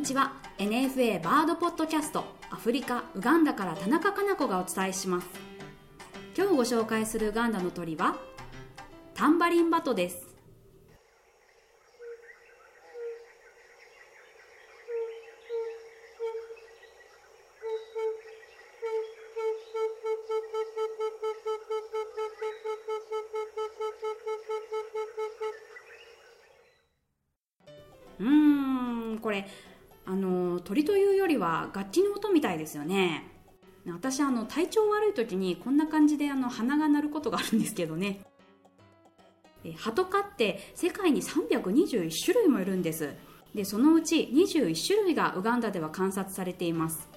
にちは。NFA バードポッドキャストアフリカウガンダから田中かな子がお伝えします。今日ご紹介するウガンダの鳥はタンバリンバトです。うーんこれあの鳥というよりは楽器の音みたいですよね。私あの体調悪い時にこんな感じであの鼻が鳴ることがあるんですけどね。ハトカって世界に321種類もいるんです。でそのうち21種類がウガンダでは観察されています。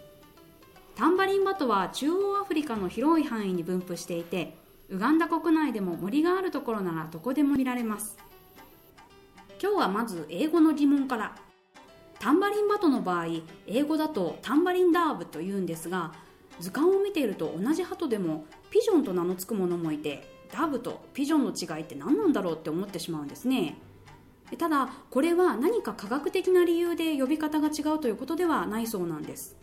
タンバリンバトは中央アフリカの広い範囲に分布していてウガンダ国内でも森があるところならどこでも見られます。今日はまず英語の疑問から。タンバリンバトの場合英語だとタンバリンダーブと言うんですが図鑑を見ていると同じ鳩でもピジョンと名の付くものもいてダーブとピジョンの違いって何なんだろうって思ってしまうんですね。ただこれは何か科学的な理由で呼び方が違うということではないそうなんです。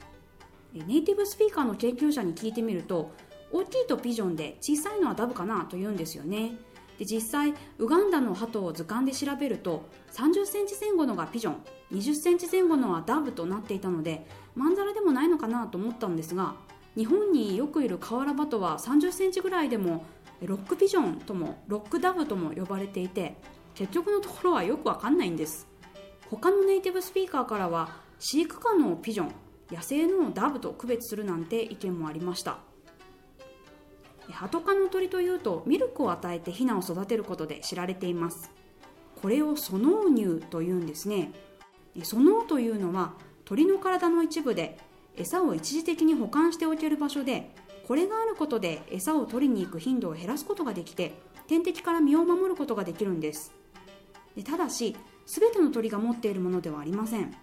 ネイティブスピーカーの研究者に聞いてみると大きいとピジョンで小さいのはダブかなと言うんですよね。で実際ウガンダの鳩を図鑑で調べると30センチ前後のがピジョン20センチ前後のはダブとなっていたのでまんざらでもないのかなと思ったんですが日本によくいるカワラバトは30センチぐらいでもロックピジョンともロックダブとも呼ばれていて結局のところはよくわかんないんです。他のネイティブスピーカーからは飼育下のピジョン野生のダブと区別するなんて意見もありました。ハト科の鳥というとミルクを与えてヒナを育てることで知られています。これをソノー乳というんですね。ソノーというのは鳥の体の一部で餌を一時的に保管しておける場所でこれがあることで餌を取りに行く頻度を減らすことができて天敵から身を守ることができるんです。でただし全ての鳥が持っているものではありません。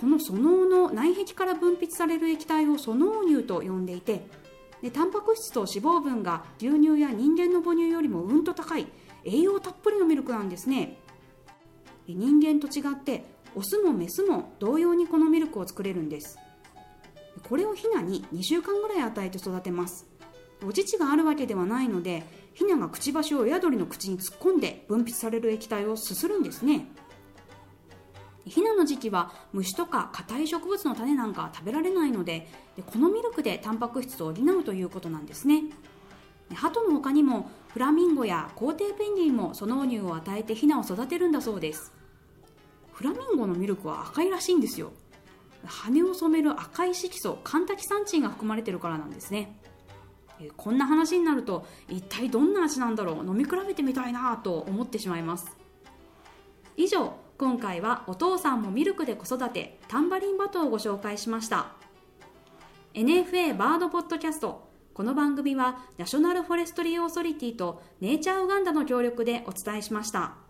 このソノーの内壁から分泌される液体をソノー乳と呼んでいてでタンパク質と脂肪分が牛乳や人間の母乳よりもうんと高い栄養たっぷりのミルクなんですね。人間と違ってオスもメスも同様にこのミルクを作れるんです。これをヒナに2週間ぐらい与えて育てます。お乳があるわけではないのでヒナがくちばしを親鳥の口に突っ込んで分泌される液体をすするんですね。ヒナの時期は虫とか硬い植物の種なんかは食べられないのででこのミルクでタンパク質を補うということなんですね。ハトの他にもフラミンゴやコウテイペンギンもその乳を与えてヒナを育てるんだそうです。フラミンゴのミルクは赤いらしいんですよ。羽を染める赤い色素カンタキサンチンが含まれてるからなんですね。こんな話になると一体どんな味なんだろう。飲み比べてみたいなと思ってしまいます。以上今回はお父さんもミルクで子育てタンバリンバトをご紹介しました NFA バードポッドキャストこの番組はナショナルフォレストリーオーソリティとネイチャーウガンダの協力でお伝えしました。